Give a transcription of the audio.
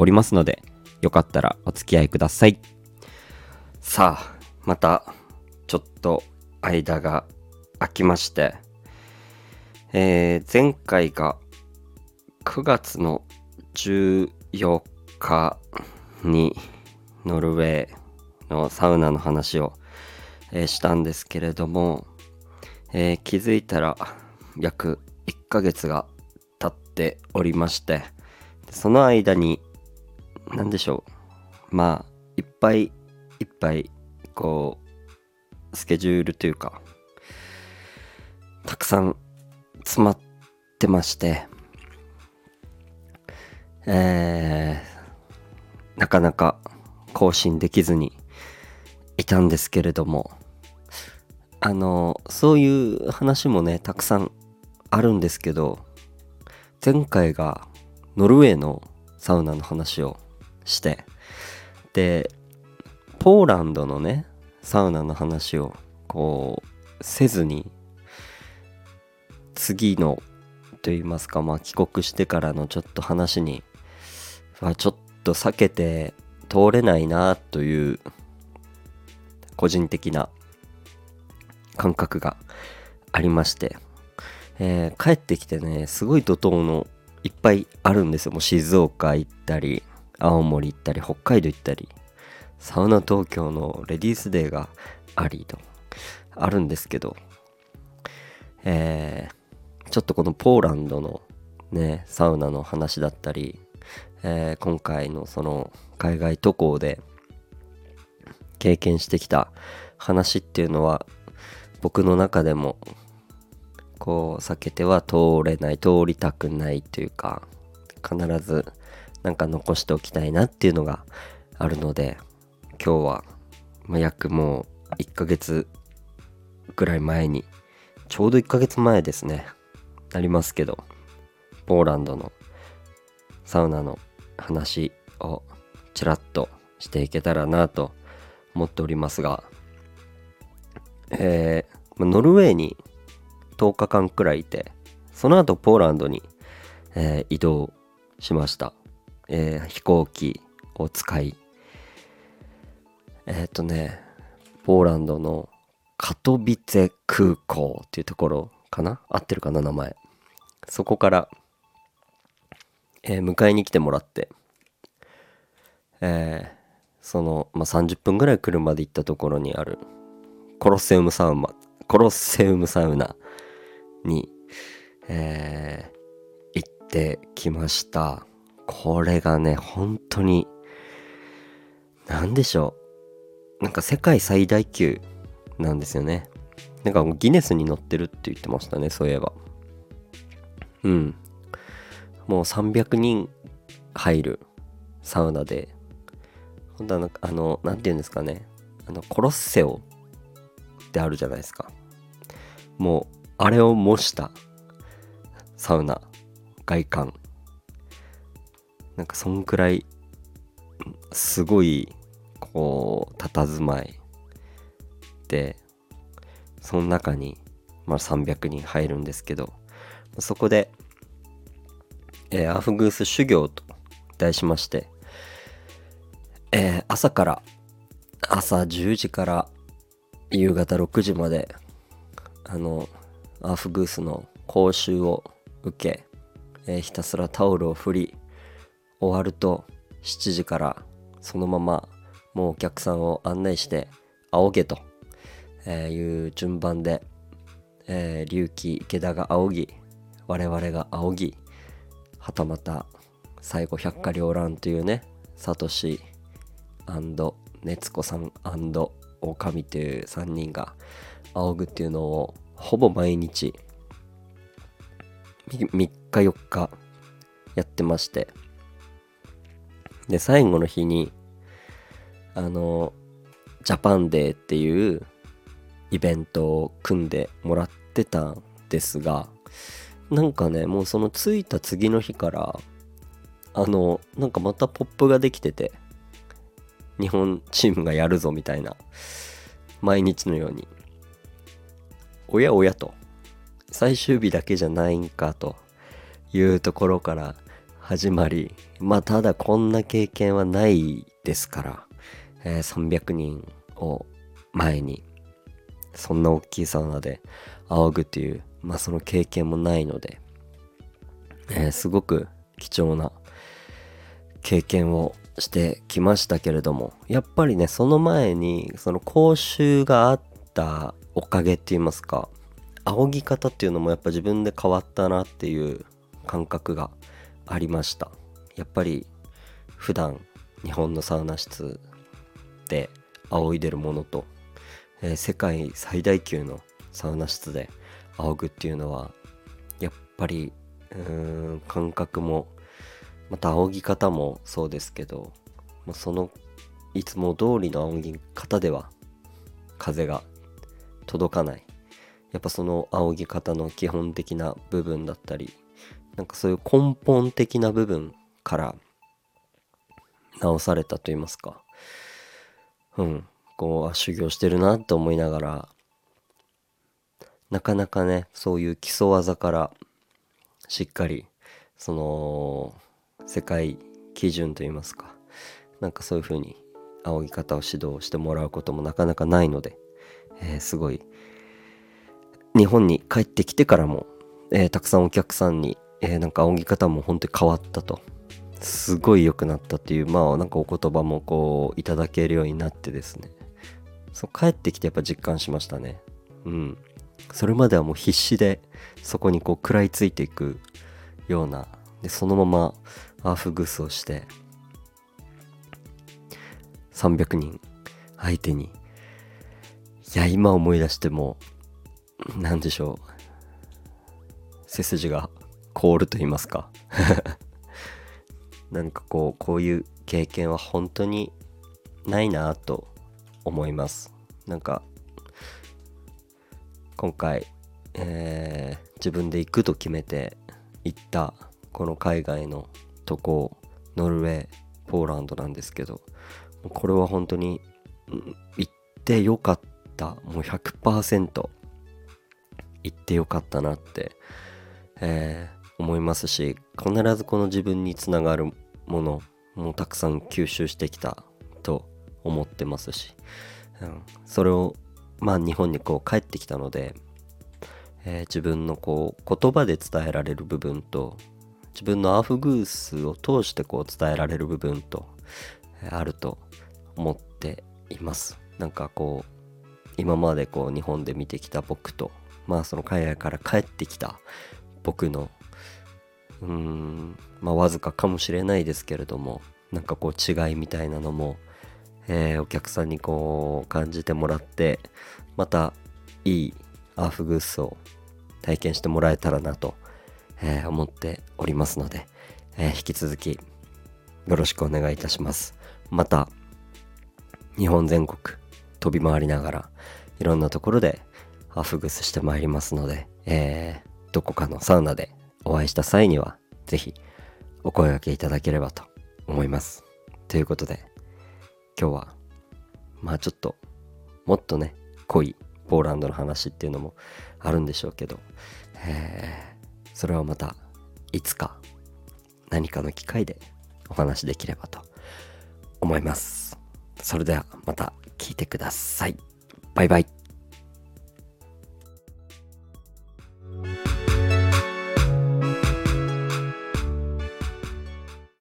おりますのでよかったらお付き合いください。さあまたちょっと間が空きまして、えー前回が9月の14日にノルウェーのサウナの話を、えーしたんですけれども、えー気づいたら約1ヶ月が経っておりましてその間に何でしょう。まあいっぱいいっぱいこうスケジュールというかたくさん詰まってましてえーなかなか更新できずにいたんですけれどもあのそういう話もねたくさんあるんですけど前回がノルウェーのサウナの話をして。でポーランドのねサウナの話をこうせずに次のと言いますかまあ帰国してからのちょっと話にはちょっと避けて通れないなという個人的な感覚がありまして、えー帰ってきてねすごい怒涛のいっぱいあるんですよ。もう静岡行ったり青森行ったり北海道行ったりサウナ東京のレディースデーがありとあるんですけどえーちょっとこのポーランドのねサウナの話だったり、えー今回のその海外渡航で経験してきた話っていうのは僕の中でもこう避けては通れない通りたくないというか必ずなんか残しておきたいなっていうのがあるので今日は、ま、約もう1ヶ月ぐらい前にちょうど1ヶ月前ですねなりますけどポーランドのサウナの話をちらっとしていけたらなと思っておりますがえノルウェーに10日間くらいいてその後ポーランドに、えー移動しました、えー飛行機を使いえっ、とねポーランドのカトビツェ空港っていうところかな？合ってるかな名前。そこから、えー迎えに来てもらってえその、まあ、30分ぐらい車で行ったところにあるコロッセウムサウナコロッセウムサウナに、えー行ってきました。これがね本当に何でしょう。なんか世界最大級なんですよね。なんかギネスに載ってるって言ってましたねそういえば。うん。もう300人入るサウナで。本当はなんかあの何て言うんですかね。あのコロッセオってあるじゃないですか。もうあれを模したサウナ外観。なんかそんくらいすごいこう佇まいでその中に、まあ、300人入るんですけどそこで、えーアフグース修行と題しまして、えー朝から朝10時から夕方6時まであのアーフグースの講習を受け、えーひたすらタオルを振り終わると7時からそのままもうお客さんを案内して仰げという順番で、えー、龍騎池田が仰ぎ我々が仰ぎはたまた最後百花繚乱というねサトシ熱子さん狼という3人が仰ぐっていうのをほぼ毎日3日4日やってましてで最後の日にあのジャパンデーっていうイベントを組んでもらってたんですがなんかねもうその着いた次の日からあのなんかまたポップができてて日本チームがやるぞみたいな毎日のように。おやおやと。最終日だけじゃないんかというところから始まりまあただこんな経験はないですから、えー、300人を前にそんな大きいサウナで仰ぐっていうまあその経験もないので、えー、すごく貴重な経験をしてきましたけれどもやっぱりねその前にその講習があったおかげって言いますか仰ぎ方っていうのもやっぱ自分で変わったなっていう感覚がありました。やっぱり普段日本のサウナ室で仰いでるものと、えー、世界最大級のサウナ室で仰ぐっていうのはやっぱりうーん感覚もまた仰ぎ方もそうですけどそのいつも通りの仰ぎ方では風が届かない。やっぱその仰ぎ方の基本的な部分だったりなんかそういう根本的な部分から直されたと言いますか。うん。こうあ修行してるなと思いながらなかなかねそういう基礎技からしっかりその世界基準といいますか。なんかそういう風に仰ぎ方を指導してもらうこともなかなかないので、えー、すごい日本に帰ってきてからも、えー、たくさんお客さんに、えー、なんか仰ぎ方も本当に変わったと。すごい良くなったっていうまあなんかお言葉もこういただけるようになってですね。そう帰ってきてやっぱ実感しましたね。うん。それまではもう必死でそこにこう食らいついていくようなでそのままアーフグースをして300人相手にいや今思い出しても何でしょう。背筋が凍ると言いますか。なんかこうこういう経験は本当にないなと思います。なんか今回、えー、自分で行くと決めて行ったこの海外のとこノルウェーポーランドなんですけどこれは本当に行ってよかった。もう100%行ってよかったなって、えー、思いますし必ずこの自分につながるものもたくさん吸収してきたと思ってますし、うん、それをまあ日本にこう帰ってきたので、えー、自分のこう言葉で伝えられる部分と自分のアーフグースを通してこう伝えられる部分と、え、あると思っています。なんかこう今までこう日本で見てきた僕とまあその海外から帰ってきた僕のうん。まあわずかかもしれないですけれどもなんかこう違いみたいなのも、えー、お客さんにこう感じてもらってまたいいアーフグースを体験してもらえたらなと、えー、思っておりますので、えー、引き続きよろしくお願いいたします。また日本全国飛び回りながらいろんなところでアフグスしてまいりますので、えー、どこかのサウナでお会いした際にはぜひお声掛けいただければと思います。ということで今日はまあちょっともっとね濃いポーランドの話っていうのもあるんでしょうけど、えー、それはまたいつか何かの機会でお話できればと思います。それではまた聞いてください。バイバイ。